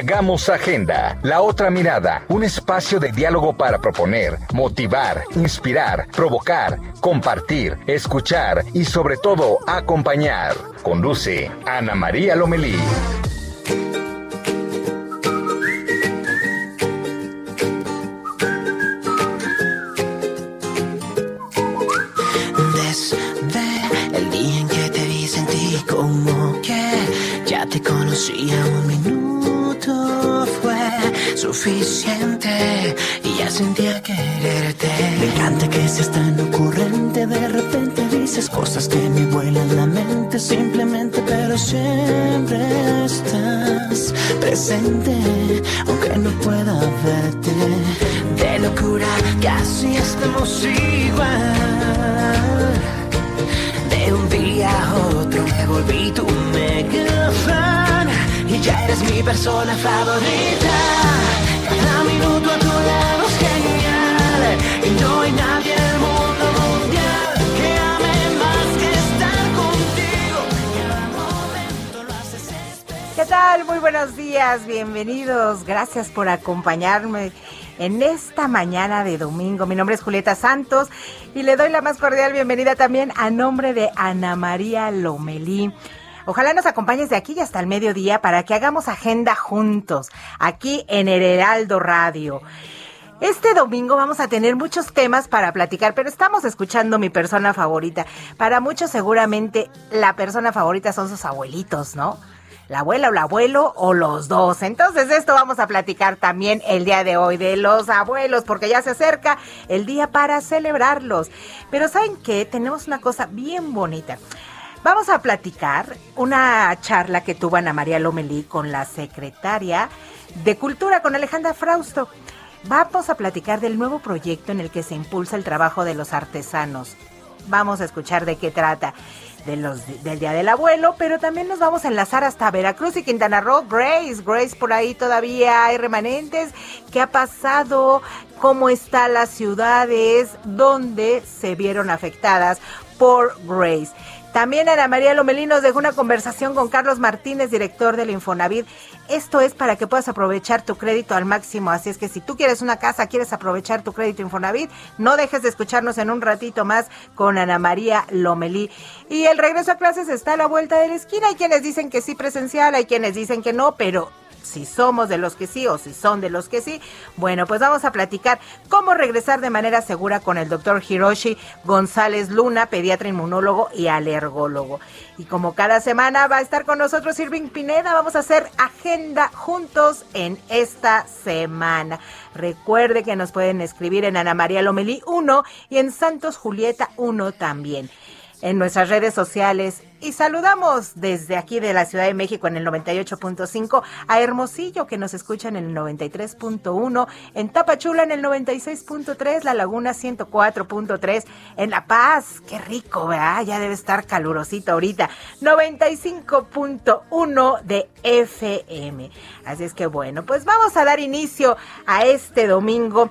Hagamos Agenda, la otra mirada, un espacio de diálogo para proponer, motivar, inspirar, provocar, compartir, escuchar y sobre todo acompañar. Conduce Ana María Lomelí. El día en que te vi sentí como que ya te conocía un minuto fue suficiente y ya sentía quererte. Me encanta que seas tan ocurrente, de repente dices cosas que me vuelan la mente simplemente, pero siempre estás presente, aunque no pueda verte. De locura casi estamos igual. De un día a otro me volví tu mega fan y ya eres mi persona favorita. Cada minuto a tu lado es genial y no hay nadie en el mundo mundial que ame más que estar contigo. Cada momento lo haces. ¿Qué tal? Muy buenos días, bienvenidos. Gracias por acompañarme en esta mañana de domingo. Mi nombre es Julieta Santos y le doy la más cordial bienvenida también a nombre de Ana María Lomelí. Ojalá nos acompañes de aquí y hasta el mediodía para que hagamos agenda juntos, aquí en el Heraldo Radio. Este domingo vamos a tener muchos temas para platicar, pero estamos escuchando mi persona favorita. Para muchos seguramente la persona favorita son sus abuelitos, ¿no? La abuela o el abuelo o los dos. Entonces esto vamos a platicar también el día de hoy, de los abuelos, porque ya se acerca el día para celebrarlos. Pero ¿saben qué? Tenemos una cosa bien bonita. Vamos a platicar una charla que tuvo Ana María Lomelí con la secretaria de Cultura, con Alejandra Frausto. Vamos a platicar del nuevo proyecto en el que se impulsa el trabajo de los artesanos. Vamos a escuchar de qué trata. Del Día del Abuelo, pero también nos vamos a enlazar hasta Veracruz y Quintana Roo. Grace, Grace, por ahí todavía hay remanentes. ¿Qué ha pasado? ¿Cómo están las ciudades donde se vieron afectadas por Grace? También Ana María Lomelí nos dejó una conversación con Carlos Martínez, director del Infonavit. Esto es para que puedas aprovechar tu crédito al máximo. Así es que si tú quieres una casa, quieres aprovechar tu crédito Infonavit, no dejes de escucharnos en un ratito más con Ana María Lomelí. Y el regreso a clases está a la vuelta de la esquina. Hay quienes dicen que sí presencial, hay quienes dicen que no, pero si somos de los que sí o si son de los que sí. Bueno, pues vamos a platicar cómo regresar de manera segura con el doctor Hiroshi González Luna, pediatra inmunólogo y alergólogo. Y como cada semana va a estar con nosotros Irving Pineda, vamos a hacer agenda juntos en esta semana. Recuerde que nos pueden escribir en Ana María Lomelí 1 y en Santos Julieta 1 también en nuestras redes sociales. Y saludamos desde aquí de la Ciudad de México en el 98.5 a Hermosillo que nos escuchan en el 93.1, en Tapachula en el 96.3, La Laguna 104.3, en La Paz, qué rico, ¿verdad? Ya debe estar calurosito ahorita, 95.1 de FM. Así es que bueno, pues vamos a dar inicio a este domingo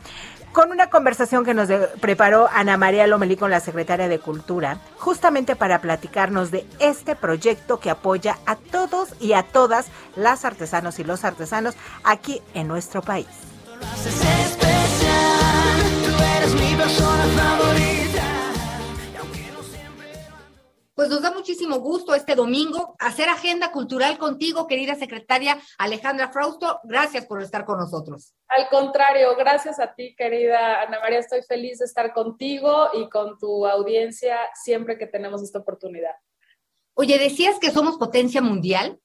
con una conversación que nos preparó Ana María Lomelí con la secretaria de Cultura, justamente para platicarnos de este proyecto que apoya a todos y a todas las artesanos y los artesanos aquí en nuestro país. Pues nos da muchísimo gusto este domingo hacer agenda cultural contigo, querida secretaria Alejandra Frausto. Gracias por estar con nosotros. Al contrario, gracias a ti, querida Ana María. Estoy feliz de estar contigo y con tu audiencia siempre que tenemos esta oportunidad. Oye, decías que somos potencia mundial.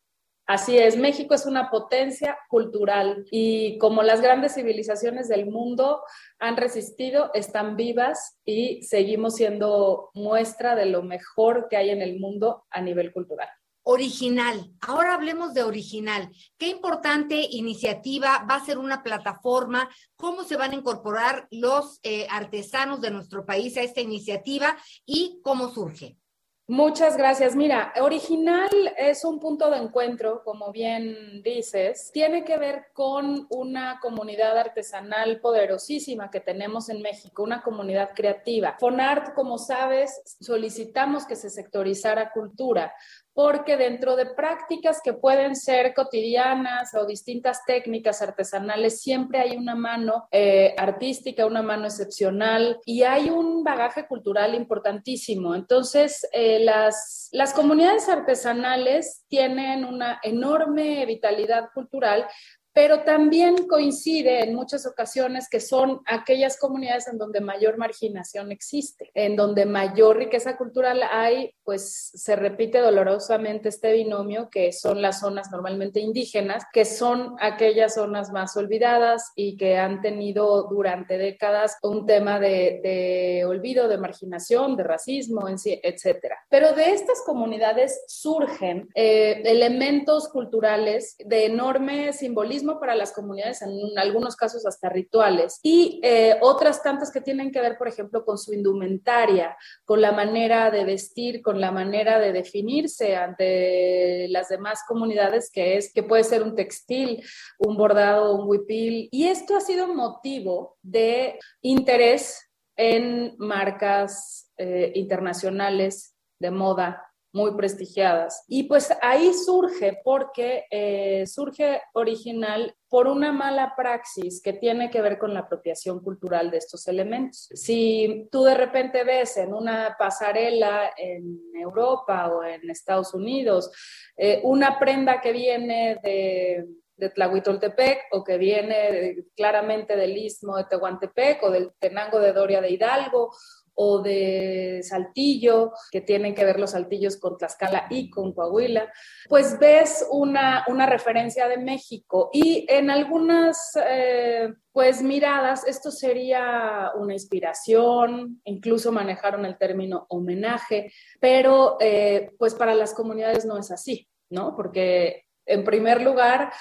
Así es, México es una potencia cultural y como las grandes civilizaciones del mundo han resistido, están vivas y seguimos siendo muestra de lo mejor que hay en el mundo a nivel cultural. Original. Ahora hablemos de original. ¿Qué importante iniciativa va a ser una plataforma? ¿Cómo se van a incorporar los eh, artesanos de nuestro país a esta iniciativa y cómo surge? Muchas gracias. Mira, original es un punto de encuentro, como bien dices. Tiene que ver con una comunidad artesanal poderosísima que tenemos en México, una comunidad creativa. Fonart, como sabes, solicitamos que se sectorizara cultura porque dentro de prácticas que pueden ser cotidianas o distintas técnicas artesanales, siempre hay una mano eh, artística, una mano excepcional y hay un bagaje cultural importantísimo. Entonces, eh, las, las comunidades artesanales tienen una enorme vitalidad cultural, pero también coincide en muchas ocasiones que son aquellas comunidades en donde mayor marginación existe, en donde mayor riqueza cultural hay, pues se repite dolorosamente este binomio que son las zonas normalmente indígenas, que son aquellas zonas más olvidadas y que han tenido durante décadas un tema de, olvido, de marginación, de racismo, etcétera. Pero de estas comunidades surgen eh, elementos culturales de enorme simbolismo para las comunidades, en algunos casos hasta rituales, y eh, otras tantas que tienen que ver, por ejemplo, con su indumentaria, con la manera de vestir, con la manera de definirse ante las demás comunidades, que es que puede ser un textil, un bordado, un huipil, y esto ha sido motivo de interés en marcas eh, internacionales de moda muy prestigiadas. Y pues ahí surge, porque eh, surge original por una mala praxis que tiene que ver con la apropiación cultural de estos elementos. Si tú de repente ves en una pasarela en Europa o en Estados Unidos eh, una prenda que viene de de Tlahuitoltepec o que viene claramente del istmo de Tehuantepec o del Tenango de Doria de Hidalgo o de Saltillo, que tienen que ver los saltillos con Tlaxcala y con Coahuila, pues ves una, referencia de México y en algunas eh, pues miradas esto sería una inspiración, incluso manejaron el término homenaje, pero eh, pues para las comunidades no es así, ¿no? Porque en primer lugar,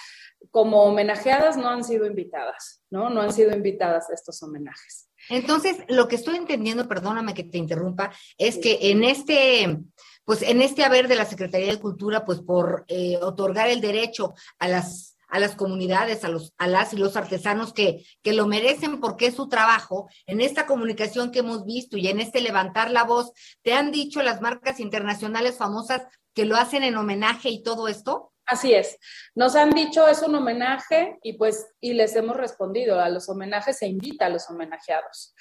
como homenajeadas no han sido invitadas, ¿no? No han sido invitadas a estos homenajes. Entonces, lo que estoy entendiendo, perdóname que te interrumpa, es que en este, pues en este haber de la Secretaría de Cultura, pues por eh, otorgar el derecho a las a las comunidades, a, los, a las y los artesanos que, que lo merecen porque es su trabajo, en esta comunicación que hemos visto y en este levantar la voz, ¿te han dicho las marcas internacionales famosas que lo hacen en homenaje y todo esto? Así es. Nos han dicho es un homenaje y pues y les hemos respondido. A los homenajes se invita a los homenajeados.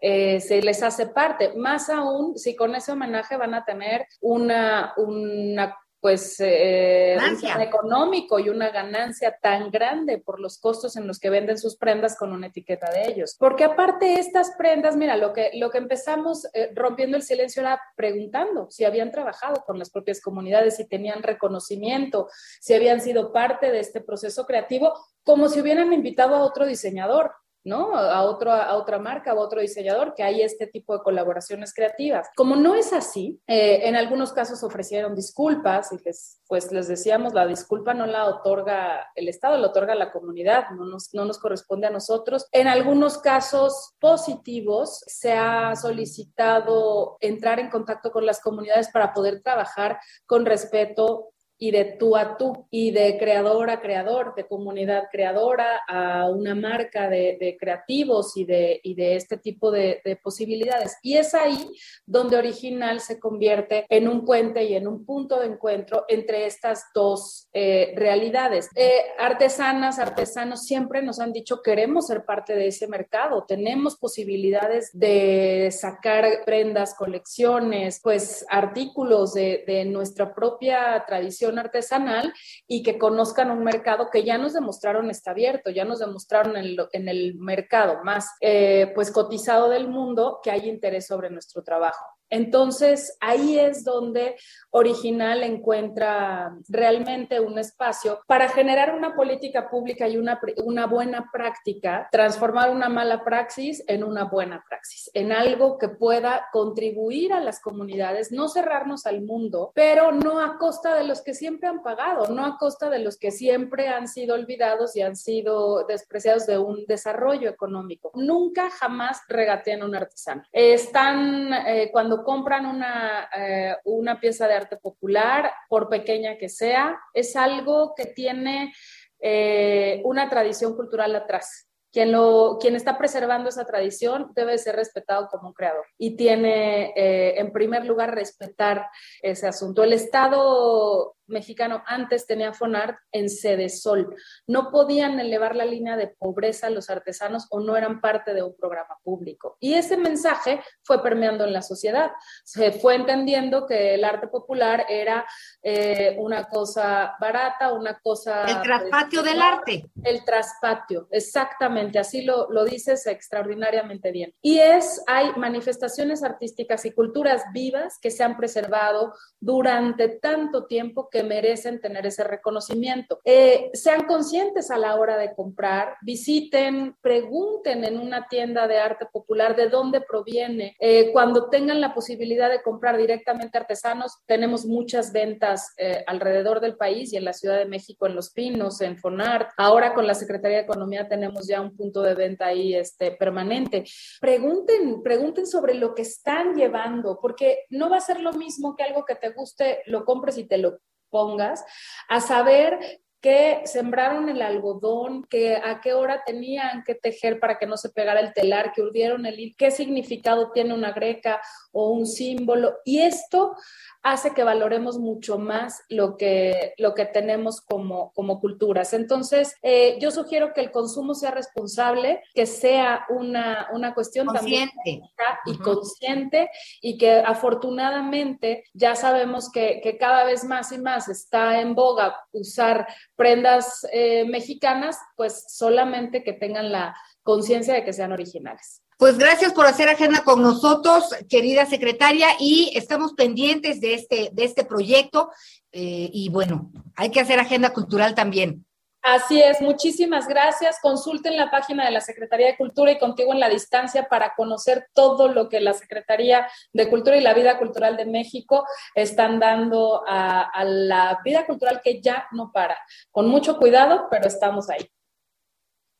Eh, se les hace parte. Más aún si con ese homenaje van a tener una, una pues eh, un económico y una ganancia tan grande por los costos en los que venden sus prendas con una etiqueta de ellos. Porque aparte estas prendas, mira, lo que, lo que empezamos eh, rompiendo el silencio era preguntando si habían trabajado con las propias comunidades, si tenían reconocimiento, si habían sido parte de este proceso creativo, como si hubieran invitado a otro diseñador. ¿No? A, otro, a otra marca, a otro diseñador, que hay este tipo de colaboraciones creativas. Como no es así, eh, en algunos casos ofrecieron disculpas y les, pues les decíamos, la disculpa no la otorga el Estado, la otorga la comunidad, no nos, no nos corresponde a nosotros. En algunos casos positivos se ha solicitado entrar en contacto con las comunidades para poder trabajar con respeto y de tú a tú y de creador a creador, de comunidad creadora a una marca de, creativos y de, y de este tipo de, posibilidades. Y es ahí donde Original se convierte en un puente y en un punto de encuentro entre estas dos eh, realidades. Eh, artesanas, artesanos siempre nos han dicho queremos ser parte de ese mercado, tenemos posibilidades de sacar prendas, colecciones, pues artículos de, de nuestra propia tradición artesanal y que conozcan un mercado que ya nos demostraron está abierto, ya nos demostraron en, en el mercado más eh, pues cotizado del mundo que hay interés sobre nuestro trabajo. Entonces, ahí es donde Original encuentra realmente un espacio para generar una política pública y una, una buena práctica, transformar una mala praxis en una buena praxis, en algo que pueda contribuir a las comunidades, no cerrarnos al mundo, pero no a costa de los que siempre han pagado, no a costa de los que siempre han sido olvidados y han sido despreciados de un desarrollo económico. Nunca, jamás regatean a un artesano. Están, eh, cuando compran una, eh, una pieza de arte popular, por pequeña que sea, es algo que tiene eh, una tradición cultural atrás. Quien, lo, quien está preservando esa tradición debe ser respetado como un creador y tiene, en primer lugar, respetar ese asunto. El Estado mexicano antes tenía Fonart en sede sol. No podían elevar la línea de pobreza a los artesanos o no eran parte de un programa público. Y ese mensaje fue permeando en la sociedad. Se fue entendiendo que el arte popular era eh, una cosa barata, una cosa... El traspatio del arte. El traspatio, exactamente, así lo, lo dices extraordinariamente bien. Y es, hay manifestaciones artísticas y culturas vivas que se han preservado durante tanto tiempo que merecen tener ese reconocimiento. Eh, sean conscientes a la hora de comprar, visiten, pregunten en una tienda de arte popular de dónde proviene. Eh, cuando tengan la posibilidad de comprar directamente artesanos, tenemos muchas ventas eh, alrededor del país y en la Ciudad de México, en Los Pinos, en Fonart. Ahora con la Secretaría de Economía tenemos ya un punto de venta ahí este, permanente. Pregunten, pregunten sobre lo que están llevando, porque no va a ser lo mismo que algo que te guste, lo compres y te lo pongas, a saber que sembraron el algodón, que a qué hora tenían que tejer para que no se pegara el telar, que urdieron el hilo, qué significado tiene una greca o un símbolo. Y esto hace que valoremos mucho más lo que, lo que tenemos como, como culturas. Entonces, eh, yo sugiero que el consumo sea responsable, que sea una, una cuestión consciente. también y consciente y que afortunadamente ya sabemos que, que, cada vez más y más está en boga usar prendas eh, mexicanas, pues solamente que tengan la conciencia de que sean originales. Pues gracias por hacer agenda con nosotros, querida secretaria, y estamos pendientes de este, de este proyecto. Eh, y bueno, hay que hacer agenda cultural también. Así es, muchísimas gracias. Consulten la página de la Secretaría de Cultura y Contigo en la Distancia para conocer todo lo que la Secretaría de Cultura y la Vida Cultural de México están dando a, a la vida cultural que ya no para. Con mucho cuidado, pero estamos ahí.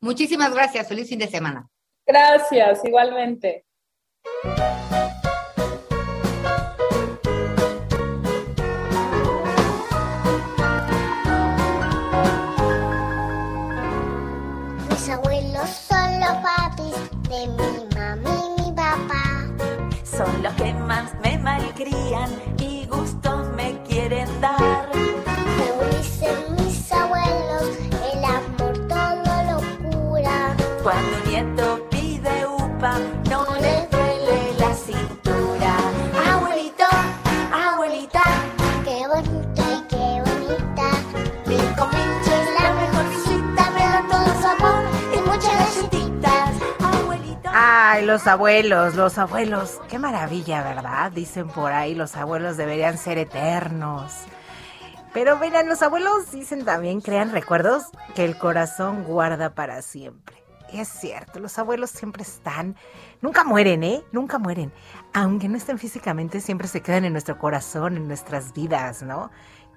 Muchísimas gracias. Feliz fin de semana. Gracias, igualmente. Mis abuelos son los papis de mi mami y mi papá. Son los que más me malcrían y gustos Los abuelos, los abuelos. Qué maravilla, ¿verdad? Dicen por ahí, los abuelos deberían ser eternos. Pero miren, los abuelos dicen también, crean recuerdos que el corazón guarda para siempre. Es cierto, los abuelos siempre están, nunca mueren, ¿eh? Nunca mueren. Aunque no estén físicamente, siempre se quedan en nuestro corazón, en nuestras vidas, ¿no?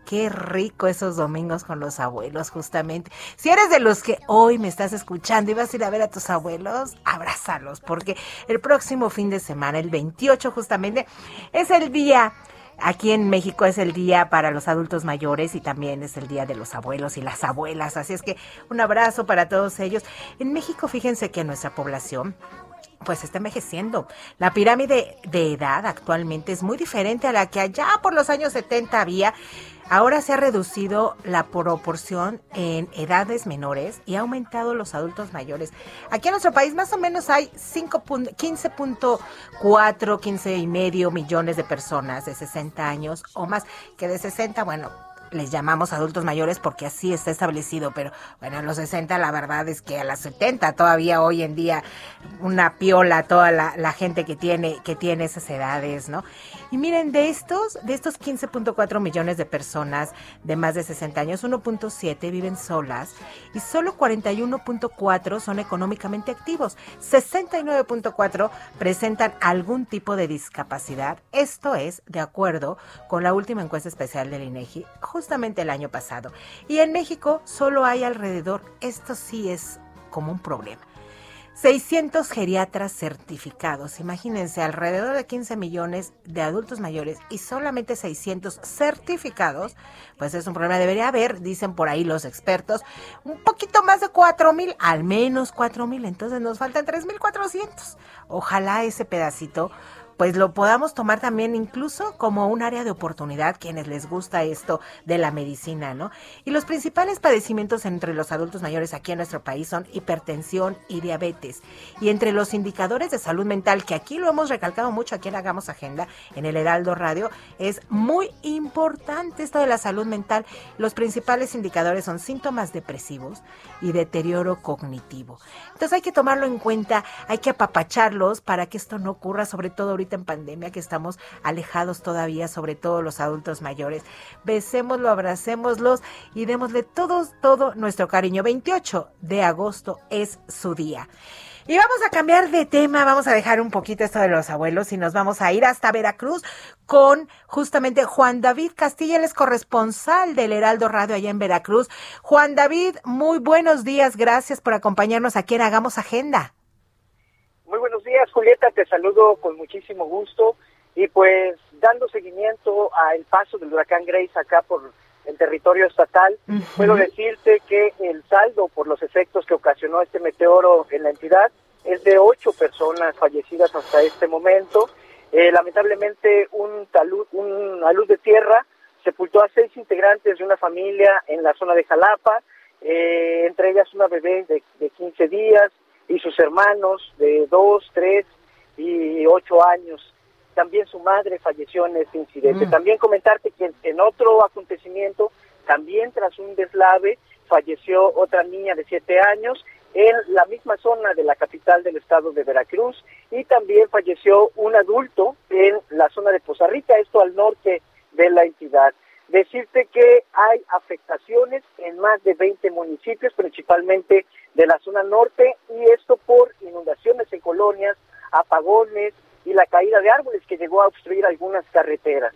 Qué rico esos domingos con los abuelos, justamente. Si eres de los que hoy me estás escuchando y vas a ir a ver a tus abuelos, abrázalos, porque el próximo fin de semana, el 28 justamente, es el día Aquí en México es el día para los adultos mayores y también es el día de los abuelos y las abuelas. Así es que un abrazo para todos ellos. En México, fíjense que nuestra población pues está envejeciendo. La pirámide de edad actualmente es muy diferente a la que allá por los años 70 había. Ahora se ha reducido la proporción en edades menores y ha aumentado los adultos mayores. Aquí en nuestro país más o menos hay 15.4, 15 y medio millones de personas de 60 años o más, que de 60, bueno, les llamamos adultos mayores porque así está establecido, pero bueno, a los 60 la verdad es que a las 70 todavía hoy en día una piola toda la, gente que tiene, que tiene esas edades, ¿no? Y miren, de estos, de estos 15.4 millones de personas de más de 60 años, 1.7 viven solas y solo 41.4 son económicamente activos. 69.4 presentan algún tipo de discapacidad. Esto es de acuerdo con la última encuesta especial del INEGI, justamente el año pasado. Y en México solo hay alrededor, esto sí es como un problema 600 geriatras certificados. Imagínense, alrededor de 15 millones de adultos mayores y solamente 600 certificados, pues es un problema. Debería haber, dicen por ahí los expertos, un poquito más de 4 mil, al menos 4 mil. Entonces nos faltan 3.400. Ojalá ese pedacito pues lo podamos tomar también incluso como un área de oportunidad quienes les gusta esto de la medicina, ¿no? Y los principales padecimientos entre los adultos mayores aquí en nuestro país son hipertensión y diabetes. Y entre los indicadores de salud mental, que aquí lo hemos recalcado mucho aquí en Hagamos Agenda, en el Heraldo Radio, es muy importante esto de la salud mental. Los principales indicadores son síntomas depresivos y deterioro cognitivo. Entonces hay que tomarlo en cuenta, hay que apapacharlos para que esto no ocurra, sobre todo ahorita en pandemia que estamos alejados todavía, sobre todo los adultos mayores. Besémoslo, abracémoslos y démosle todos, todo nuestro cariño. 28 de agosto es su día. Y vamos a cambiar de tema, vamos a dejar un poquito esto de los abuelos y nos vamos a ir hasta Veracruz con justamente Juan David Castilla, él es corresponsal del Heraldo Radio allá en Veracruz. Juan David, muy buenos días, gracias por acompañarnos aquí en Hagamos Agenda. Días, Julieta, te saludo con muchísimo gusto y pues dando seguimiento al paso del huracán Grace acá por el territorio estatal, puedo decirte que el saldo por los efectos que ocasionó este meteoro en la entidad es de ocho personas fallecidas hasta este momento. Eh, lamentablemente, un talud, una luz de tierra sepultó a seis integrantes de una familia en la zona de Jalapa, eh, entre ellas una bebé de, de 15 días, y sus hermanos de dos, tres y ocho años. También su madre falleció en este incidente. Mm. También comentarte que en otro acontecimiento, también tras un deslave, falleció otra niña de siete años en la misma zona de la capital del estado de Veracruz y también falleció un adulto en la zona de Poza Rica, esto al norte de la entidad. Decirte que hay afectaciones en más de 20 municipios, principalmente de la zona norte, y esto por inundaciones en colonias, apagones y la caída de árboles que llegó a obstruir algunas carreteras.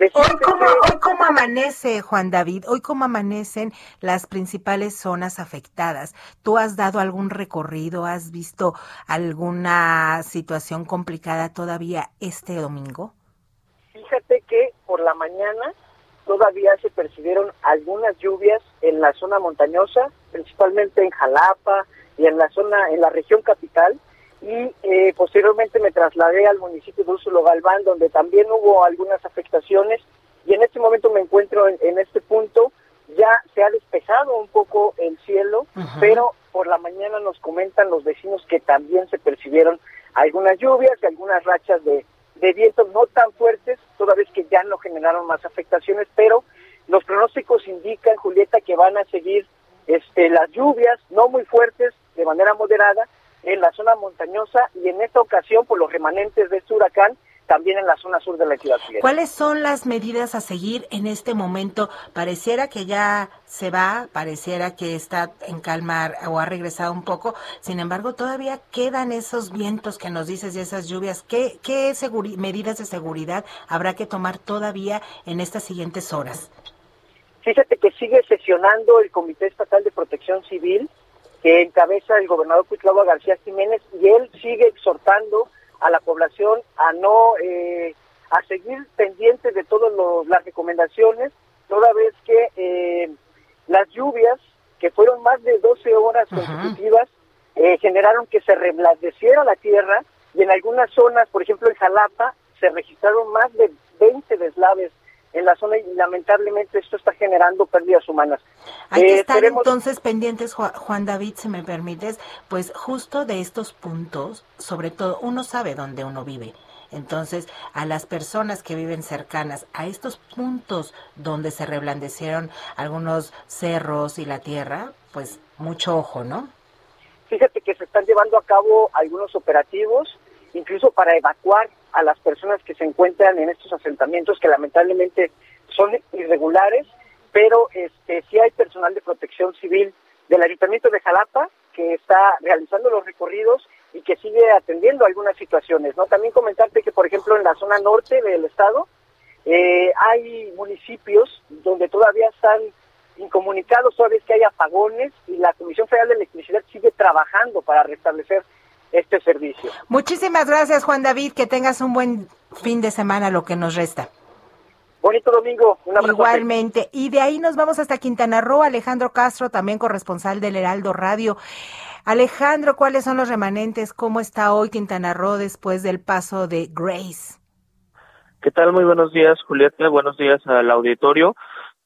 Hoy cómo, hoy cómo amanece, Juan David, hoy cómo amanecen las principales zonas afectadas. ¿Tú has dado algún recorrido? ¿Has visto alguna situación complicada todavía este domingo? Fíjate que por la mañana todavía se percibieron algunas lluvias en la zona montañosa, principalmente en Jalapa y en la zona, en la región capital, y eh, posteriormente me trasladé al municipio de Úrsulo Galván, donde también hubo algunas afectaciones, y en este momento me encuentro en, en este punto, ya se ha despejado un poco el cielo, pero por la mañana nos comentan los vecinos que también se percibieron algunas lluvias y algunas rachas de, de viento no tan fuertes, toda vez que ya no generaron más afectaciones, pero los pronósticos indican, Julieta, que van a seguir este, las lluvias no muy fuertes, de manera moderada, en la zona montañosa y en esta ocasión por los remanentes de este huracán también en la zona sur de la ciudad. ¿Cuáles son las medidas a seguir en este momento? Pareciera que ya se va, pareciera que está en calma o ha regresado un poco, sin embargo todavía quedan esos vientos que nos dices y esas lluvias. ¿Qué, qué medidas de seguridad habrá que tomar todavía en estas siguientes horas? Fíjate que sigue sesionando el Comité Estatal de Protección Civil que encabeza el gobernador Cuitlava García Jiménez y él sigue exhortando a la población a no eh, a seguir pendientes de todas los- las recomendaciones toda vez que eh, las lluvias que fueron más de 12 horas consecutivas eh, generaron que se reblandeciera la tierra y en algunas zonas, por ejemplo en Jalapa, se registraron más de 20 deslaves en la zona y lamentablemente esto está generando pérdidas humanas. Hay que Eh, estar entonces pendientes, Ju- Juan David, si me permites, pues justo de estos puntos, sobre todo, uno sabe dónde uno vive Entonces, a las personas que viven cercanas a estos puntos donde se reblandecieron algunos cerros y la tierra, pues mucho ojo, ¿no? Fíjate que se están llevando a cabo algunos operativos, incluso para evacuar a las personas que se encuentran en estos asentamientos que lamentablemente son irregulares, pero este sí hay personal de protección civil del Ayuntamiento de Jalapa que está realizando los recorridos y que sigue atendiendo algunas situaciones. ¿no? También comentarte que, por ejemplo, en la zona norte del estado eh, hay municipios donde todavía están incomunicados, todavía es que hay apagones y la Comisión Federal de Electricidad sigue trabajando para restablecer este servicio. Muchísimas gracias, Juan David. Que tengas un buen fin de semana, lo que nos resta. Bonito domingo, un abrazo. Igualmente. Y de ahí nos vamos hasta Quintana Roo. Alejandro Castro, también corresponsal del Heraldo Radio. Alejandro, ¿cuáles son los remanentes? ¿Cómo está hoy Quintana Roo después del paso de Grace? ¿Qué tal? Muy buenos días, Julieta. Buenos días al auditorio.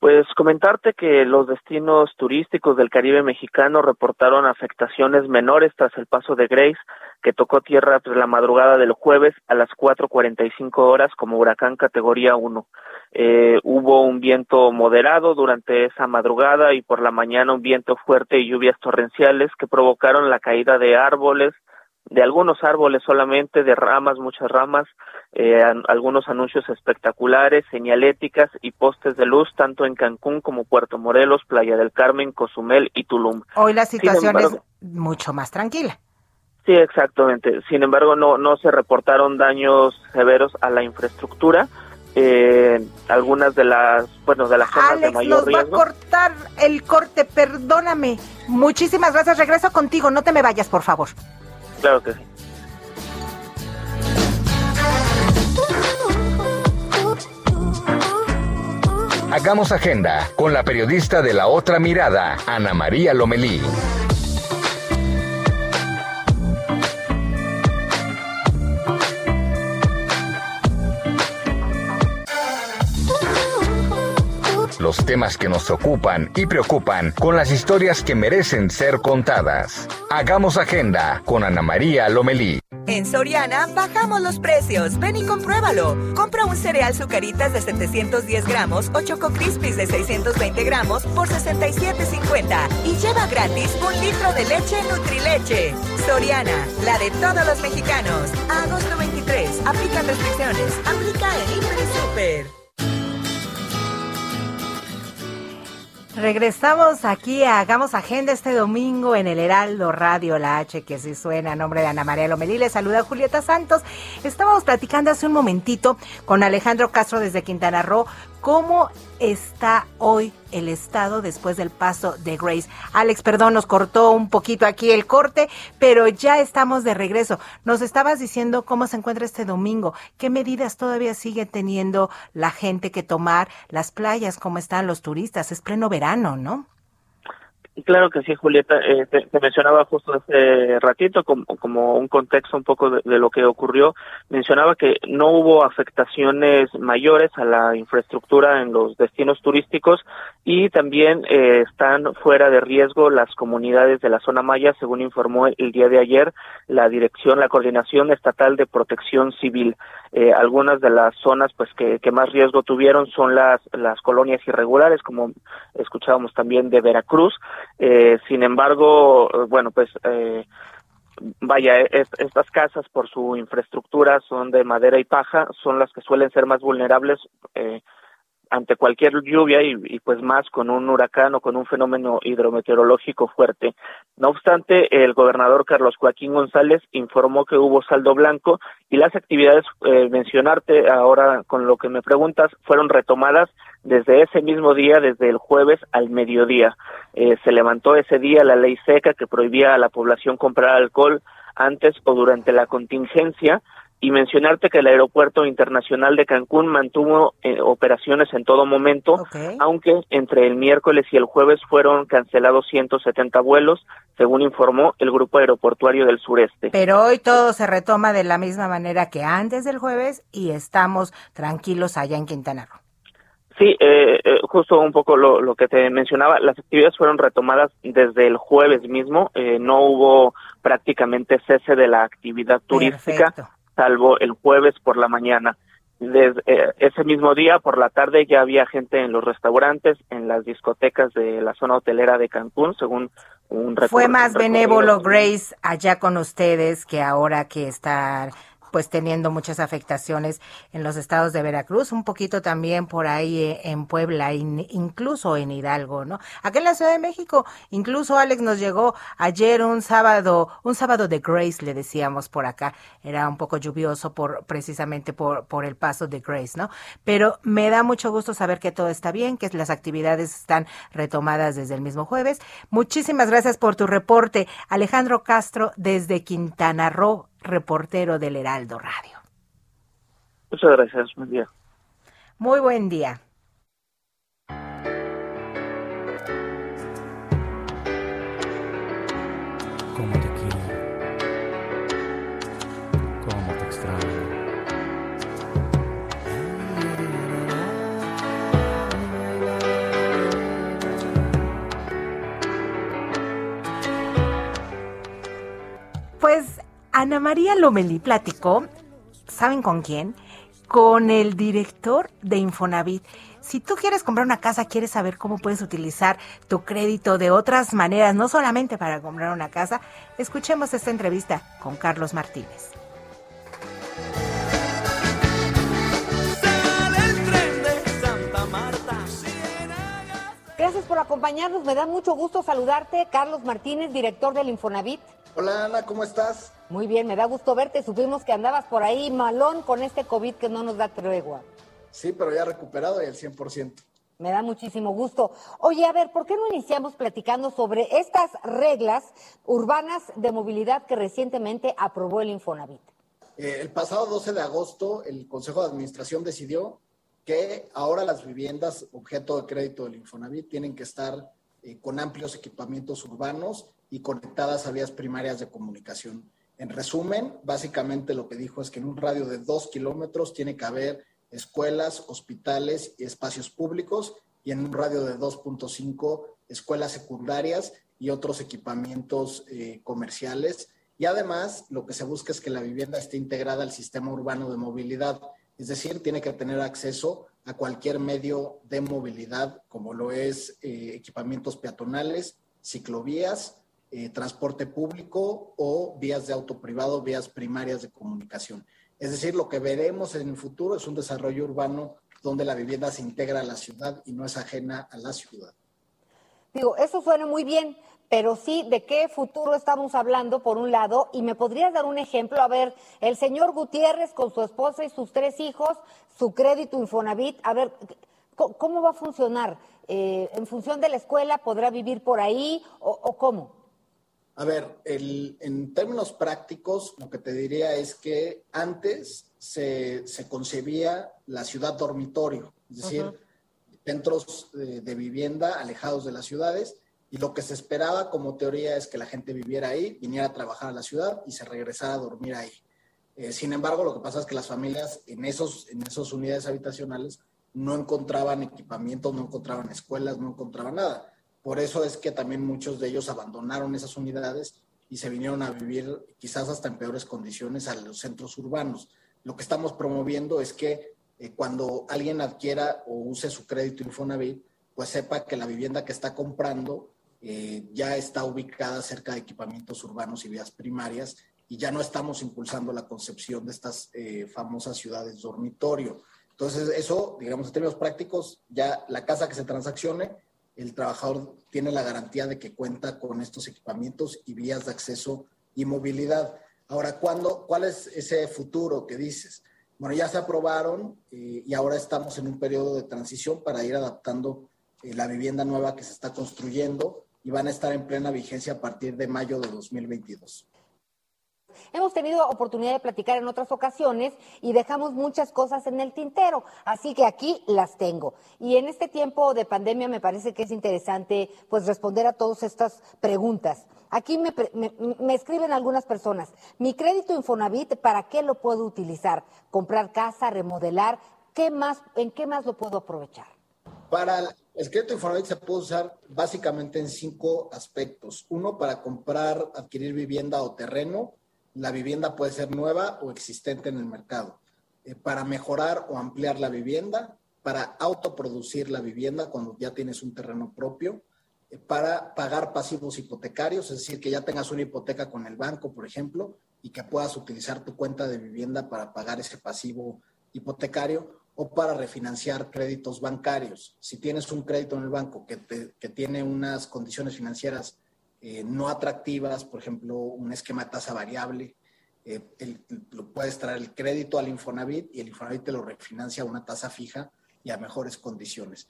Pues comentarte que los destinos turísticos del Caribe mexicano reportaron afectaciones menores tras el paso de Grace, que tocó tierra tras la madrugada del jueves a las 4.45 horas como huracán categoría 1. Eh, hubo un viento moderado durante esa madrugada y por la mañana un viento fuerte y lluvias torrenciales que provocaron la caída de árboles, de algunos árboles solamente, de ramas, muchas ramas, eh, algunos anuncios espectaculares, señaléticas y postes de luz, tanto en Cancún como Puerto Morelos, Playa del Carmen, Cozumel y Tulum. Hoy la situación es mucho más tranquila. Sí, exactamente. Sin embargo, no, no se reportaron daños severos a la infraestructura. Eh, algunas de las, bueno, de las zonas de mayor nos va a cortar el corte, perdóname. Muchísimas gracias. Regreso contigo. No te me vayas, por favor. Claro que sí. Hagamos agenda con la periodista de la otra mirada, Ana María Lomelí. Los temas que nos ocupan y preocupan con las historias que merecen ser contadas. Hagamos agenda con Ana María Lomelí. En Soriana bajamos los precios. Ven y compruébalo. Compra un cereal Zucaritas de 710 gramos o Choco Crispies de 620 gramos por 67.50 y lleva gratis un litro de leche Nutrileche. Soriana, la de todos los mexicanos. agosto 23. Aplican restricciones. Aplica en Hiper y Super. Regresamos aquí a Hagamos Agenda este domingo en el Heraldo Radio, la H que sí suena, a nombre de Ana María Lomelí. Le saluda Julieta Santos. Estábamos platicando hace un momentito con Alejandro Castro desde Quintana Roo ¿Cómo está hoy el estado después del paso de Grace? Alex, perdón, nos cortó un poquito aquí el corte, pero ya estamos de regreso. Nos estabas diciendo cómo se encuentra este domingo, qué medidas todavía sigue teniendo la gente que tomar, las playas, cómo están los turistas. Es pleno verano, ¿no? Claro que sí, Julieta. Eh, te, mencionaba justo hace ratito como, como un contexto un poco de, lo que ocurrió. Mencionaba que no hubo afectaciones mayores a la infraestructura en los destinos turísticos y también eh, están fuera de riesgo las comunidades de la zona maya, según informó el día de ayer la dirección, la coordinación estatal de protección civil. Eh, algunas de las zonas pues que, que más riesgo tuvieron son las, las colonias irregulares, como escuchábamos también de Veracruz. Eh, sin embargo, bueno, pues eh, vaya, estas casas por su infraestructura son de madera y paja, son las que suelen ser más vulnerables eh, ante cualquier lluvia y, pues más con un huracán o con un fenómeno hidrometeorológico fuerte. No obstante, el gobernador Carlos Joaquín González informó que hubo saldo blanco y las actividades, eh, mencionarte ahora con lo que me preguntas, fueron retomadas desde ese mismo día, desde el jueves al mediodía. Eh, se levantó ese día la ley seca que prohibía a la población comprar alcohol antes o durante la contingencia y mencionarte que el Aeropuerto Internacional de Cancún mantuvo eh, operaciones en todo momento, aunque entre el miércoles y el jueves fueron cancelados 170 vuelos, según informó el Grupo Aeroportuario del Sureste. Pero hoy todo se retoma de la misma manera que antes del jueves y estamos tranquilos allá en Quintana Roo. Sí, eh, eh, justo un poco lo, lo, que te mencionaba, las actividades fueron retomadas desde el jueves mismo, no hubo prácticamente cese de la actividad turística salvo el jueves por la mañana. Desde eh, ese mismo día, por la tarde, ya había gente en los restaurantes, en las discotecas de la zona hotelera de Cancún, según un Fue más benévolo Grace allá con ustedes que ahora que está pues teniendo muchas afectaciones en los estados de Veracruz, un poquito también por ahí eh, en Puebla, incluso en Hidalgo, ¿no? Aquí en la Ciudad de México, incluso Alex nos llegó ayer un sábado, un sábado de Grace, le decíamos por acá, era un poco lluvioso por precisamente por, por el paso de Grace, ¿no? Pero me da mucho gusto saber que todo está bien, que las actividades están retomadas desde el mismo jueves. Muchísimas gracias por tu reporte, Alejandro Castro desde Quintana Roo reportero del Heraldo Radio. Muchas gracias, buen día. Muy buen día. Ana María Lomelí platicó, ¿saben con quién? Con el director de Infonavit. Si tú quieres comprar una casa, quieres saber cómo puedes utilizar tu crédito de otras maneras, no solamente para comprar una casa, escuchemos esta entrevista con Carlos Martínez. Gracias por acompañarnos. Me da mucho gusto saludarte, Carlos Martínez, director del Infonavit. Hola Ana, ¿cómo estás? Muy bien, me da gusto verte. Supimos que andabas por ahí malón con este COVID que no nos da tregua. Sí, pero ya recuperado y al 100%. Me da muchísimo gusto. Oye, a ver, ¿por qué no iniciamos platicando sobre estas reglas urbanas de movilidad que recientemente aprobó el Infonavit? Eh, el pasado 12 de agosto, el Consejo de Administración decidió que ahora las viviendas objeto de crédito del Infonavit tienen que estar eh, con amplios equipamientos urbanos y conectadas a vías primarias de comunicación. En resumen, básicamente lo que dijo es que en un radio de dos kilómetros tiene que haber escuelas, hospitales y espacios públicos y en un radio de 2.5 escuelas secundarias y otros equipamientos eh, comerciales. Y además, lo que se busca es que la vivienda esté integrada al sistema urbano de movilidad, es decir, tiene que tener acceso a cualquier medio de movilidad, como lo es eh, equipamientos peatonales, ciclovías, eh, transporte público o vías de auto privado, vías primarias de comunicación. Es decir, lo que veremos en el futuro es un desarrollo urbano donde la vivienda se integra a la ciudad y no es ajena a la ciudad. Digo, eso suena muy bien, pero sí, ¿de qué futuro estamos hablando, por un lado? Y me podrías dar un ejemplo, a ver, el señor Gutiérrez con su esposa y sus tres hijos, su crédito Infonavit, a ver, ¿cómo va a funcionar? Eh, ¿En función de la escuela podrá vivir por ahí o cómo? A ver, en términos prácticos, lo que te diría es que antes se, concebía la ciudad dormitorio, es decir, centros de, vivienda alejados de las ciudades, y lo que se esperaba como teoría es que la gente viviera ahí, viniera a trabajar a la ciudad y se regresara a dormir ahí. Eh, sin embargo, lo que pasa es que las familias en esos, en esas unidades habitacionales no encontraban equipamiento, no encontraban escuelas, no encontraban nada. Por eso es que también muchos de ellos abandonaron esas unidades y se vinieron a vivir quizás hasta en peores condiciones a los centros urbanos. Lo que estamos promoviendo es que eh, cuando alguien adquiera o use su crédito Infonavit, pues sepa que la vivienda que está comprando eh, ya está ubicada cerca de equipamientos urbanos y vías primarias y ya no estamos impulsando la concepción de estas eh, famosas ciudades dormitorio. Entonces, eso, digamos, en términos prácticos, ya la casa que se transaccione el trabajador tiene la garantía de que cuenta con estos equipamientos y vías de acceso y movilidad. Ahora, ¿cuándo, ¿cuál es ese futuro que dices? Bueno, ya se aprobaron eh, y ahora estamos en un periodo de transición para ir adaptando eh, la vivienda nueva que se está construyendo y van a estar en plena vigencia a partir de mayo de 2022. Hemos tenido oportunidad de platicar en otras ocasiones y dejamos muchas cosas en el tintero, así que aquí las tengo. Y en este tiempo de pandemia me parece que es interesante pues responder a todas estas preguntas. Aquí me, me, escriben algunas personas, mi crédito Infonavit, ¿para qué lo puedo utilizar? ¿Comprar casa, remodelar? ¿Qué más, ¿En qué más lo puedo aprovechar? Para el crédito Infonavit se puede usar básicamente en cinco aspectos. Uno, para comprar, adquirir vivienda o terreno la vivienda puede ser nueva o existente en el mercado. Eh, para mejorar o ampliar la vivienda, para autoproducir la vivienda cuando ya tienes un terreno propio, eh, para pagar pasivos hipotecarios, es decir, que ya tengas una hipoteca con el banco, por ejemplo, y que puedas utilizar tu cuenta de vivienda para pagar ese pasivo hipotecario o para refinanciar créditos bancarios. Si tienes un crédito en el banco que, que tiene unas condiciones financieras eh, no atractivas, por ejemplo, un esquema de tasa variable, eh, lo puedes traer el crédito al Infonavit y el Infonavit te lo refinancia a una tasa fija y a mejores condiciones.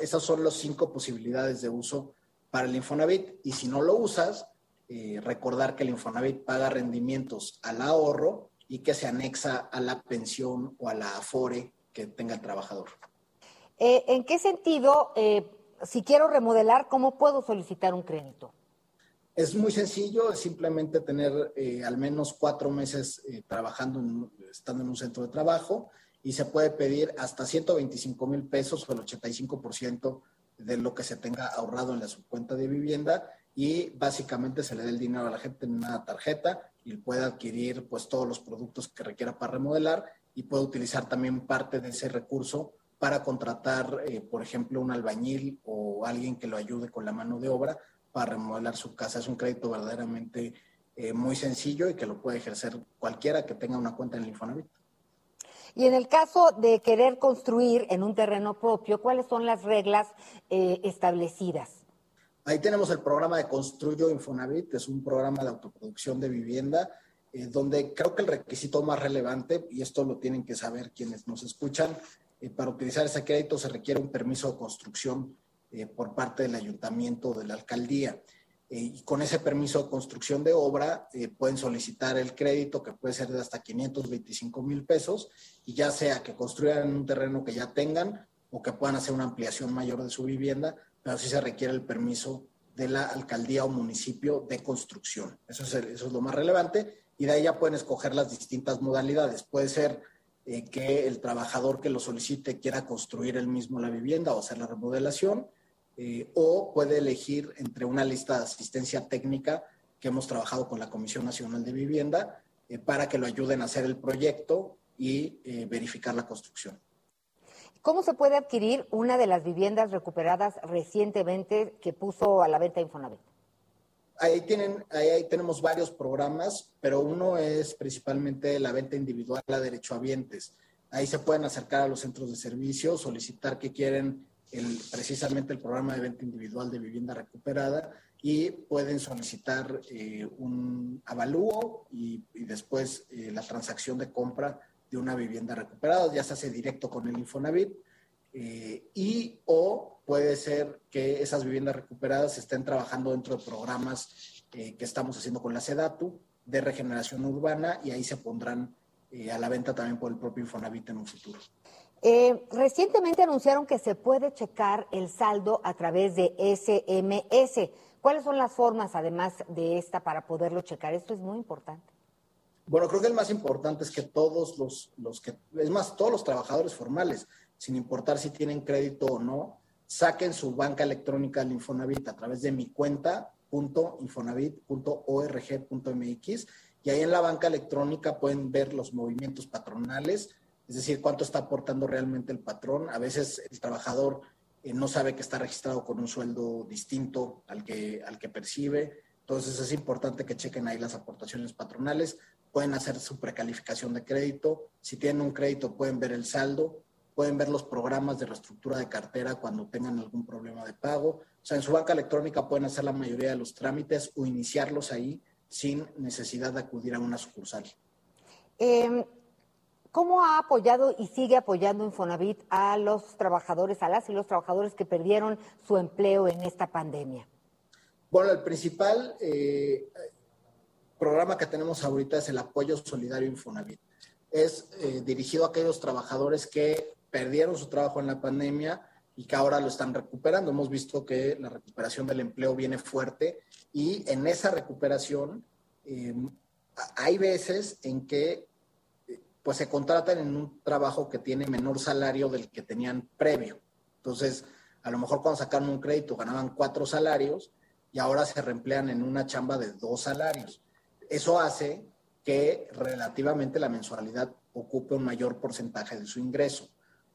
Esas son las cinco posibilidades de uso para el Infonavit. Y si no lo usas, eh, recordar que el Infonavit paga rendimientos al ahorro y que se anexa a la pensión o a la afore que tenga el trabajador. ¿En qué sentido, si quiero remodelar, cómo puedo solicitar un crédito? Es muy sencillo, es simplemente tener eh, al menos cuatro meses eh, trabajando, estando en un centro de trabajo y se puede pedir hasta 125 mil pesos o el 85% de lo que se tenga ahorrado en la subcuenta de vivienda y básicamente se le dé el dinero a la gente en una tarjeta y puede adquirir pues todos los productos que requiera para remodelar y puede utilizar también parte de ese recurso para contratar, eh, por ejemplo, un albañil o alguien que lo ayude con la mano de obra para remodelar su casa. Es un crédito verdaderamente eh, muy sencillo y que lo puede ejercer cualquiera que tenga una cuenta en el Infonavit. Y en el caso de querer construir en un terreno propio, ¿cuáles son las reglas eh, establecidas? Ahí tenemos el programa de Construyo Infonavit, es un programa de autoproducción de vivienda, eh, donde creo que el requisito más relevante, y esto lo tienen que saber quienes nos escuchan, para utilizar ese crédito se requiere un permiso de construcción eh, por parte del ayuntamiento o de la alcaldía. Eh, y con ese permiso de construcción de obra eh, pueden solicitar el crédito que puede ser de hasta 525 mil pesos y ya sea que construyan un terreno que ya tengan o que puedan hacer una ampliación mayor de su vivienda, pero sí se requiere el permiso de la alcaldía o municipio de construcción. Eso es, eso es lo más relevante y de ahí ya pueden escoger las distintas modalidades. Puede ser que el trabajador que lo solicite quiera construir él mismo la vivienda o hacer la remodelación eh, o puede elegir entre una lista de asistencia técnica que hemos trabajado con la Comisión Nacional de Vivienda eh, para que lo ayuden a hacer el proyecto y eh, verificar la construcción. ¿Cómo se puede adquirir una de las viviendas recuperadas recientemente que puso a la venta Infonavit? Ahí, tienen, ahí, tenemos varios programas, pero uno es principalmente la venta individual a derechohabientes. Ahí se pueden acercar a los centros de servicio, solicitar que quieren precisamente el programa de venta individual de vivienda recuperada y pueden solicitar eh, un avalúo y, después eh, la transacción de compra de una vivienda recuperada, ya se hace directo con el Infonavit eh, y o puede ser que esas viviendas recuperadas estén trabajando dentro de programas que estamos haciendo con la SEDATU de regeneración urbana y ahí se pondrán a la venta también por el propio Infonavit en un futuro. Eh, recientemente anunciaron que se puede checar el saldo a través de SMS. ¿Cuáles son las formas, además de esta, para poderlo checar? Esto es muy importante. Bueno, creo que el más importante es que todos los, los que, es más, todos los trabajadores formales, sin importar si tienen crédito o no, saquen su banca electrónica del Infonavit a través de mi cuenta .infonavit.org.mx y ahí en la banca electrónica pueden ver los movimientos patronales, es decir, cuánto está aportando realmente el patrón. A veces el trabajador eh, no sabe que está registrado con un sueldo distinto al que, al que percibe. Entonces es importante que chequen ahí las aportaciones patronales. Pueden hacer su precalificación de crédito. Si tienen un crédito pueden ver el saldo. Pueden ver los programas de reestructura de cartera cuando tengan algún problema de pago. O sea, en su banca electrónica pueden hacer la mayoría de los trámites o iniciarlos ahí sin necesidad de acudir a una sucursal. Eh, ¿Cómo ha apoyado y sigue apoyando Infonavit a los trabajadores, a las y los trabajadores que perdieron su empleo en esta pandemia? Bueno, el principal eh, programa que tenemos ahorita es el apoyo solidario Infonavit. Es eh, dirigido a aquellos trabajadores que perdieron su trabajo en la pandemia y que ahora lo están recuperando. Hemos visto que la recuperación del empleo viene fuerte y en esa recuperación eh, hay veces en que pues se contratan en un trabajo que tiene menor salario del que tenían previo. Entonces, a lo mejor cuando sacaron un crédito ganaban cuatro salarios y ahora se reemplean en una chamba de dos salarios. Eso hace que relativamente la mensualidad ocupe un mayor porcentaje de su ingreso.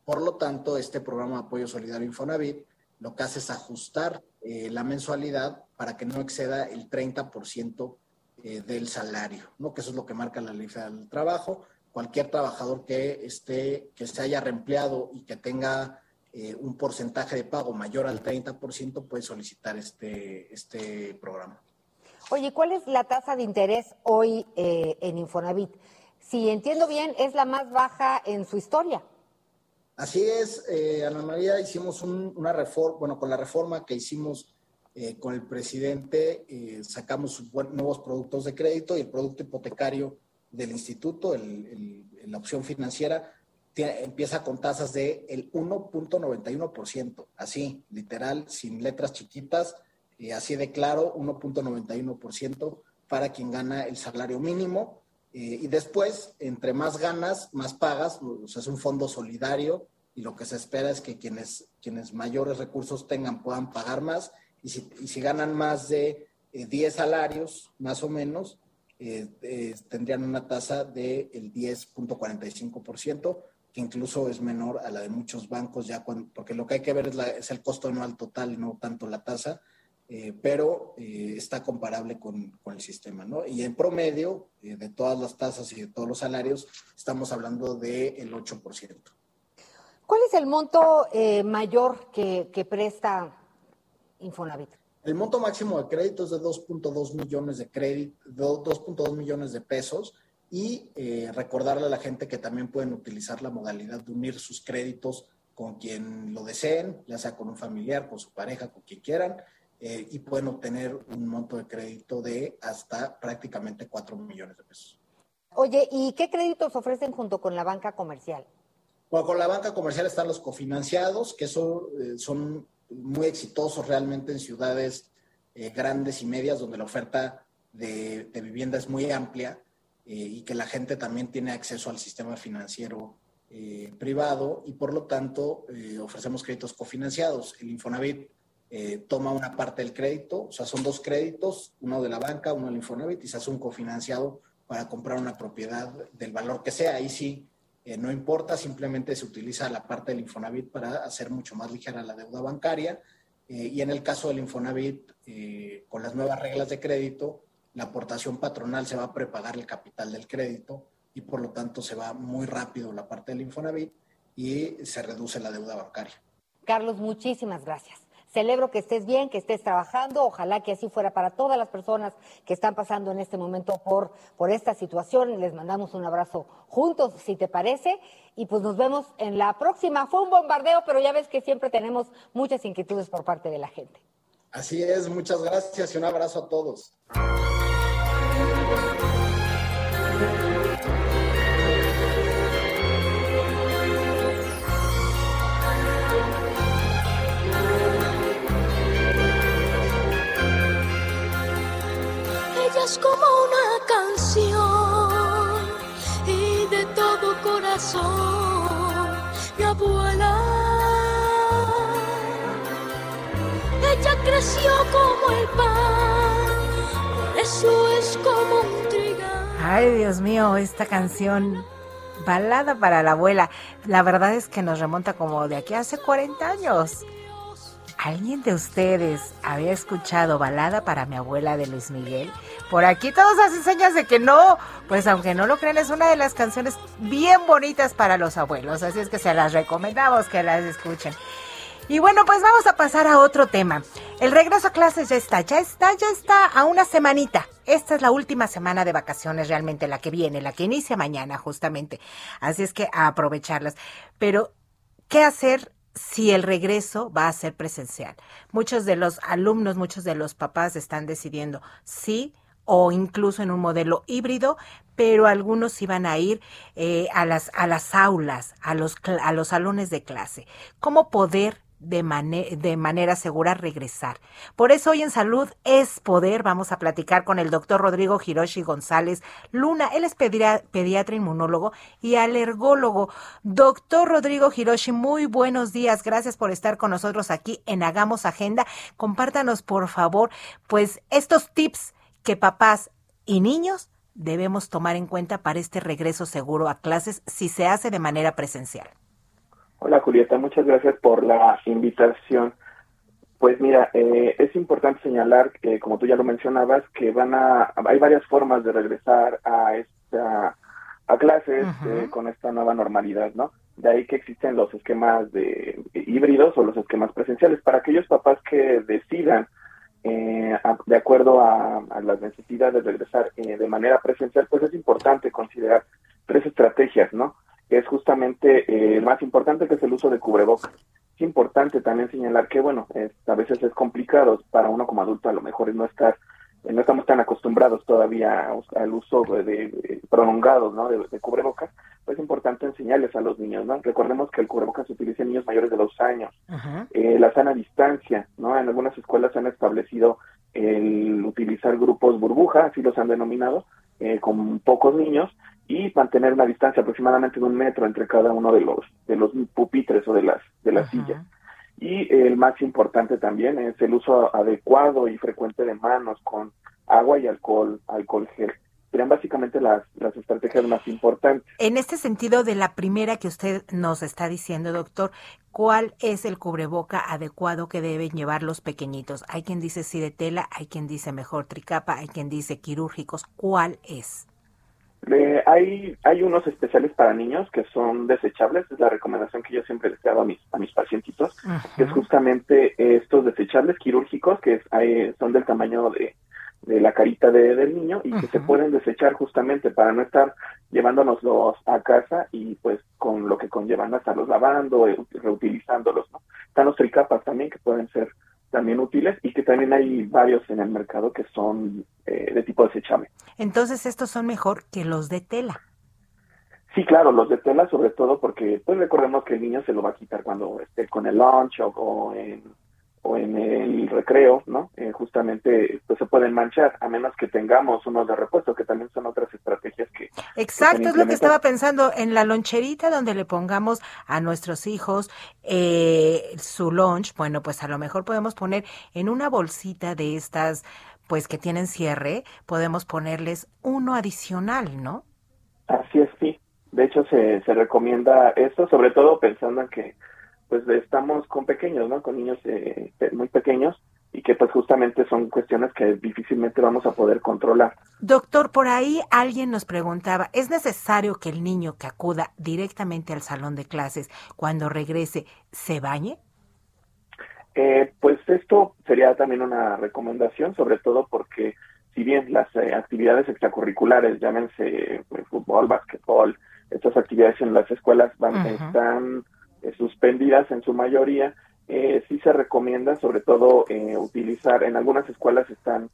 Por lo tanto, este programa de apoyo solidario Infonavit lo que hace es ajustar eh, la mensualidad para que no exceda el 30% eh, del salario, ¿no? Que eso es lo que marca la ley del trabajo. Cualquier trabajador que esté, que se haya reempleado y que tenga eh, un porcentaje de pago mayor al 30% puede solicitar este, este programa. Oye, ¿cuál es la tasa de interés hoy eh, en Infonavit? Si entiendo bien, es la más baja en su historia. Así es, eh, Ana María, hicimos un- una reforma, bueno, con la reforma que hicimos eh, con el presidente, eh, sacamos nuevos productos de crédito y el producto hipotecario del instituto, la opción financiera, empieza con tasas de el 1.91%, así, literal, sin letras chiquitas, eh, así de claro, 1.91% para quien gana el salario mínimo. Eh, y después, entre más ganas, más pagas, es un fondo solidario y lo que se espera es que quienes, quienes mayores recursos tengan puedan pagar más y si, y si ganan más de eh, 10 salarios, más o menos, eh, eh, tendrían una tasa del 10.45%, que incluso es menor a la de muchos bancos, ya cuando, porque lo que hay que ver es, la- es el costo anual total y no tanto la tasa, eh, pero eh, está comparable con, con el sistema, ¿no? Y en promedio, eh, de todas las tasas y de todos los salarios, estamos hablando del 8%. ¿Cuál es el monto eh, mayor que, que presta Infonavit? El monto máximo de crédito es de 2.2 millones de crédito, 2.2 millones de pesos y eh, recordarle a la gente que también pueden utilizar la modalidad de unir sus créditos con quien lo deseen, ya sea con un familiar, con su pareja, con quien quieran, eh, y pueden obtener un monto de crédito de hasta prácticamente 4 millones de pesos. Oye, ¿y qué créditos ofrecen junto con la banca comercial? Bueno, con la banca comercial están los cofinanciados, que eso, eh, son muy exitosos realmente en ciudades eh, grandes y medias, donde la oferta de, de vivienda es muy amplia eh, y que la gente también tiene acceso al sistema financiero eh, privado y por lo tanto eh, ofrecemos créditos cofinanciados. El Infonavit eh, toma una parte del crédito, o sea, son dos créditos, uno de la banca, uno del Infonavit, y se hace un cofinanciado para comprar una propiedad del valor que sea. Ahí sí, eh, no importa, simplemente se utiliza la parte del Infonavit para hacer mucho más ligera la deuda bancaria. Eh, y en el caso del Infonavit, eh, con las nuevas reglas de crédito, la aportación patronal se va a prepagar el capital del crédito y por lo tanto se va muy rápido la parte del Infonavit y se reduce la deuda bancaria. Carlos, muchísimas gracias. Celebro que estés bien, que estés trabajando. Ojalá que así fuera para todas las personas que están pasando en este momento por, por esta situación. Les mandamos un abrazo juntos, si te parece. Y pues nos vemos en la próxima. Fue un bombardeo, pero ya ves que siempre tenemos muchas inquietudes por parte de la gente. Así es, muchas gracias y un abrazo a todos. Es como una canción y de todo corazón, mi abuela. Ella creció como el pan, eso es como un trigal. Ay, Dios mío, esta canción, balada para la abuela, la verdad es que nos remonta como de aquí hace 40 años. ¿Alguien de ustedes había escuchado Balada para mi abuela de Luis Miguel? Por aquí todos hacen señas de que no. Pues aunque no lo crean, es una de las canciones bien bonitas para los abuelos. Así es que se las recomendamos que las escuchen. Y bueno, pues vamos a pasar a otro tema. El regreso a clases ya está, ya está, ya está a una semanita. Esta es la última semana de vacaciones realmente, la que viene, la que inicia mañana justamente. Así es que aprovecharlas. Pero, ¿qué hacer si el regreso va a ser presencial? Muchos de los alumnos, muchos de los papás están decidiendo sí o incluso en un modelo híbrido, pero algunos iban a ir eh, a, las, a las aulas, a los, a los salones de clase. ¿Cómo poder de, de manera segura regresar? Por eso hoy en Salud es Poder vamos a platicar con el doctor Rodrigo Hiroshi González Luna. Él es pediatra inmunólogo y alergólogo. Doctor Rodrigo Hiroshi, muy buenos días. Gracias por estar con nosotros aquí en Hagamos Agenda. Compártanos, por favor, pues estos tips que papás y niños debemos tomar en cuenta para este regreso seguro a clases si se hace de manera presencial? Hola Julieta, muchas gracias por la invitación. Pues mira, eh, es importante señalar que, como tú ya lo mencionabas, que van a, hay varias formas de regresar a esta, a clases eh, con esta nueva normalidad, ¿no? De ahí que existen los esquemas de híbridos o los esquemas presenciales para aquellos papás que decidan eh, a- de acuerdo a, a las necesidades de regresar eh, de manera presencial, pues es importante considerar tres estrategias, ¿no? Es justamente eh, el más importante, que es el uso de cubrebocas. Es importante también señalar que, bueno, es- a veces es complicado para uno como adulto, a lo mejor no estar, eh, no estamos tan acostumbrados todavía al uso de, de- prolongados, ¿no? De, de cubrebocas, pues es importante enseñarles a los niños, ¿no? Recordemos que el cubrebocas se utiliza en niños mayores de dos años eh, la sana distancia, ¿no? En algunas escuelas han establecido el utilizar grupos burbuja, así los han denominado, eh, con pocos niños y mantener una distancia aproximadamente de un metro entre cada uno de los de los pupitres o de las de las sillas. Y el más importante también es el uso adecuado y frecuente de manos con agua y alcohol, alcohol gel. Serían básicamente las, las estrategias más importantes. En este sentido de la primera que usted nos está diciendo, doctor, ¿cuál es el cubreboca adecuado que deben llevar los pequeñitos? Hay quien dice sí de tela, hay quien dice mejor tricapa, hay quien dice quirúrgicos. ¿Cuál es? Eh, hay, hay unos especiales para niños que son desechables, es la recomendación que yo siempre les hago a mis, a mis pacientitos, que es justamente estos desechables quirúrgicos que es- hay- son del tamaño de, de la carita de- del niño y que se pueden desechar justamente para no estar llevándonoslos a casa y pues con lo que conllevan estarlos lavando, eh, reutilizándolos, ¿no? Están los tricapas también que pueden ser también útiles y que también hay varios en el mercado que son eh, de tipo desechable. Entonces estos son mejor que los de tela. Sí, claro, los de tela sobre todo porque pues recordemos que el niño se lo va a quitar cuando esté con el lunch o, o en o en el recreo, ¿no? Eh, justamente pues se pueden manchar a menos que tengamos unos de repuesto que también son otras estrategias que Exacto, es lo que estaba pensando en la loncherita donde le pongamos a nuestros hijos eh, su lunch. Bueno, pues a lo mejor podemos poner en una bolsita de estas, pues que tienen cierre, podemos ponerles uno adicional, ¿no? Así es, sí. De hecho, se, se recomienda esto, sobre todo pensando en que pues estamos con pequeños, ¿no? Con niños eh, muy pequeños y que pues justamente son cuestiones que difícilmente vamos a poder controlar. Doctor, por ahí alguien nos preguntaba, ¿es necesario que el niño que acuda directamente al salón de clases cuando regrese se bañe? Eh, pues esto sería también una recomendación, sobre todo porque si bien las eh, actividades extracurriculares, llámense eh, fútbol, básquetbol, estas actividades en las escuelas van, están suspendidas en su mayoría, eh, sí se recomienda sobre todo eh, utilizar, en algunas escuelas están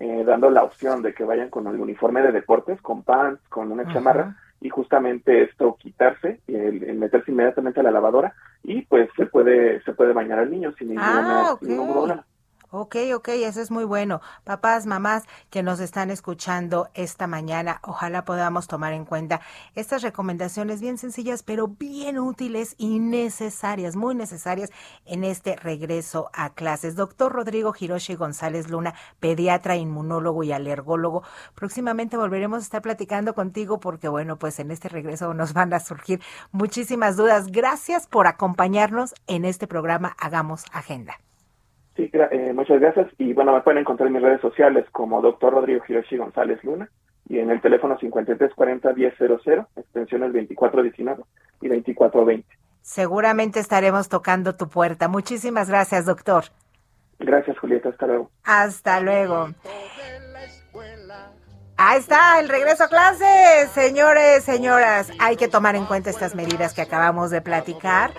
eh, dando la opción de que vayan con el uniforme de deportes, con pants, con una Ajá. chamarra, y justamente esto quitarse, el, el meterse inmediatamente a la lavadora, y pues se puede, se puede bañar al niño sin ninguna, Ah, ok. ningún problema. Ok, ok, eso es muy bueno. Papás, mamás que nos están escuchando esta mañana, ojalá podamos tomar en cuenta estas recomendaciones bien sencillas, pero bien útiles y necesarias, muy necesarias en este regreso a clases. Doctor Rodrigo Hiroshi González Luna, pediatra, inmunólogo y alergólogo, próximamente volveremos a estar platicando contigo porque, bueno, pues en este regreso nos van a surgir muchísimas dudas. Gracias por acompañarnos en este programa Hagamos Agenda. Sí, gra- eh, muchas gracias. Y bueno, me pueden encontrar en mis redes sociales como doctor Rodrigo Hiroshi González Luna y en el teléfono 5340-1000, extensiones 2419 y 2420. Seguramente estaremos tocando tu puerta. Muchísimas gracias, doctor. Gracias, Julieta. Hasta luego. Hasta luego. Ahí está el regreso a clases, señores, señoras. Hay que tomar en cuenta estas medidas que acabamos de platicar.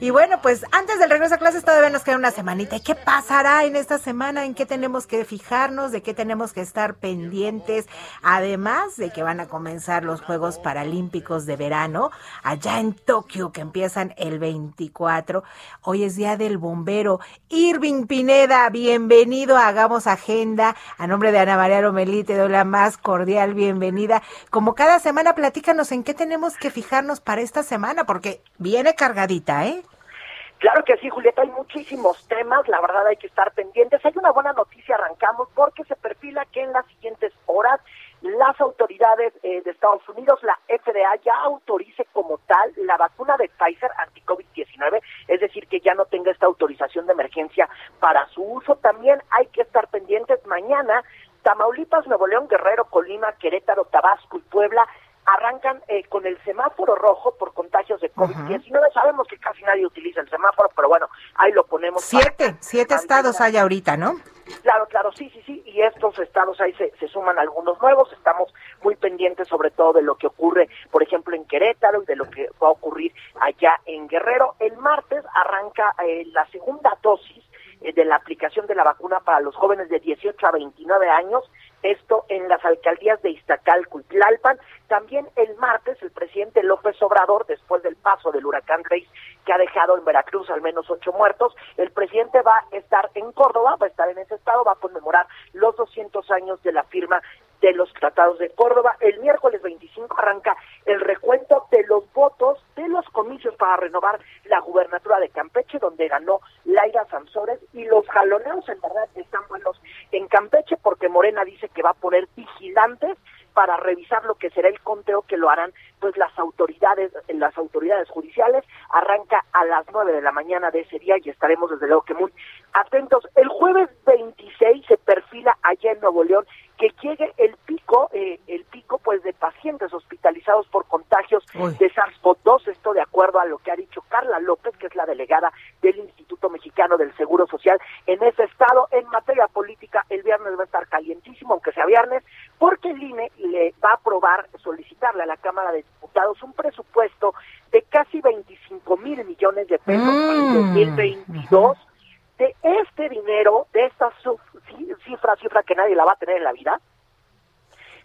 Y bueno, pues antes del regreso a clases todavía nos queda una semanita. ¿Y qué pasará en esta semana? ¿En qué tenemos que fijarnos? ¿De qué tenemos que estar pendientes? Además de que van a comenzar los Juegos Paralímpicos de verano allá en Tokio, que empiezan el 24. Hoy es Día del Bombero. Irving Pineda, bienvenido Hagamos Agenda. A nombre de Ana María Lomelí te doy la más cordial bienvenida. Como cada semana, platícanos en qué tenemos que fijarnos para esta semana, porque viene cargadita, ¿eh? Claro que sí, Julieta, hay muchísimos temas, la verdad hay que estar pendientes. Hay una buena noticia, arrancamos, porque se perfila que en las siguientes horas las autoridades eh, de Estados Unidos, la FDA, ya autorice como tal la vacuna de Pfizer anti-COVID-19, es decir, que ya no tenga esta autorización de emergencia para su uso. También hay que estar pendientes mañana. Tamaulipas, Nuevo León, Guerrero, Colima, Querétaro, Tabasco y Puebla arrancan eh, con el semáforo rojo por contagios de COVID-19. Sabemos que nadie utiliza el semáforo, pero bueno, ahí lo ponemos. Siete, siete estados hay ahorita, ¿no? Claro, claro, sí, sí, sí, y estos estados ahí se, se, suman algunos nuevos, estamos muy pendientes sobre todo de lo que ocurre, por ejemplo, en Querétaro y de lo que va a ocurrir allá en Guerrero. El martes arranca eh, la segunda dosis eh, de la aplicación de la vacuna para los jóvenes de 18 a 29 años, esto en las alcaldías de Iztacalco y Tlalpan. También el martes el presidente López Obrador, después del paso del huracán Grace, ha dejado en Veracruz al menos ocho muertos, el presidente va a estar en Córdoba, va a estar en ese estado, va a conmemorar los 200 años de la firma de los tratados de Córdoba. El miércoles 25 arranca el recuento de los votos de los comicios para renovar la gubernatura de Campeche, donde ganó Laira Sansores, y los jaloneos en verdad están buenos en Campeche porque Morena dice que va a poner vigilantes para revisar lo que será el conteo que lo harán pues las autoridades las autoridades judiciales arranca a las nueve de la mañana de ese día y estaremos desde luego que muy atentos. El jueves 26 se perfila allá en Nuevo León que llegue el pico eh, el pico pues de pacientes hospitalizados por contagios Uy. de SARS-CoV-2 esto de acuerdo a lo que ha dicho Carla López que es la delegada del Instituto Mexicano del Seguro Social en ese estado. En materia política el viernes va a estar calientísimo aunque sea viernes porque el INE le va a aprobar solicitarle a la Cámara de Diputados un presupuesto de casi 25 mil millones de pesos Mm. 2022 de este dinero, de esta cifra, cifra que nadie la va a tener en la vida,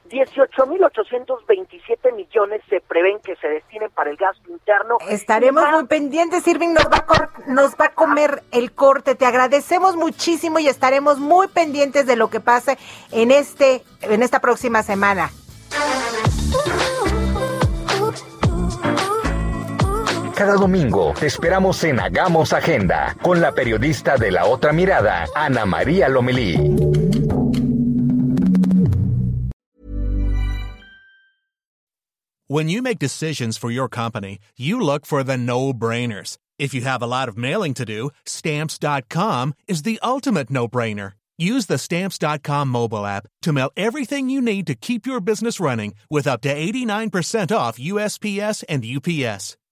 18.827 millones se prevén que se destinen para el gasto interno. Estaremos muy pendientes, Irving, nos va, a cor- nos va a comer el corte. Te agradecemos muchísimo y estaremos muy pendientes de lo que pase en este en esta próxima semana. Cada domingo te esperamos en Hagamos Agenda con la periodista de la otra mirada, Ana María Lomelí. When you make decisions for your company, you look for the no brainers. If you have a lot of mailing to do, stamps.com is the ultimate no brainer. Use the stamps.com mobile app to mail everything you need to keep your business running with up to 89% off USPS and UPS.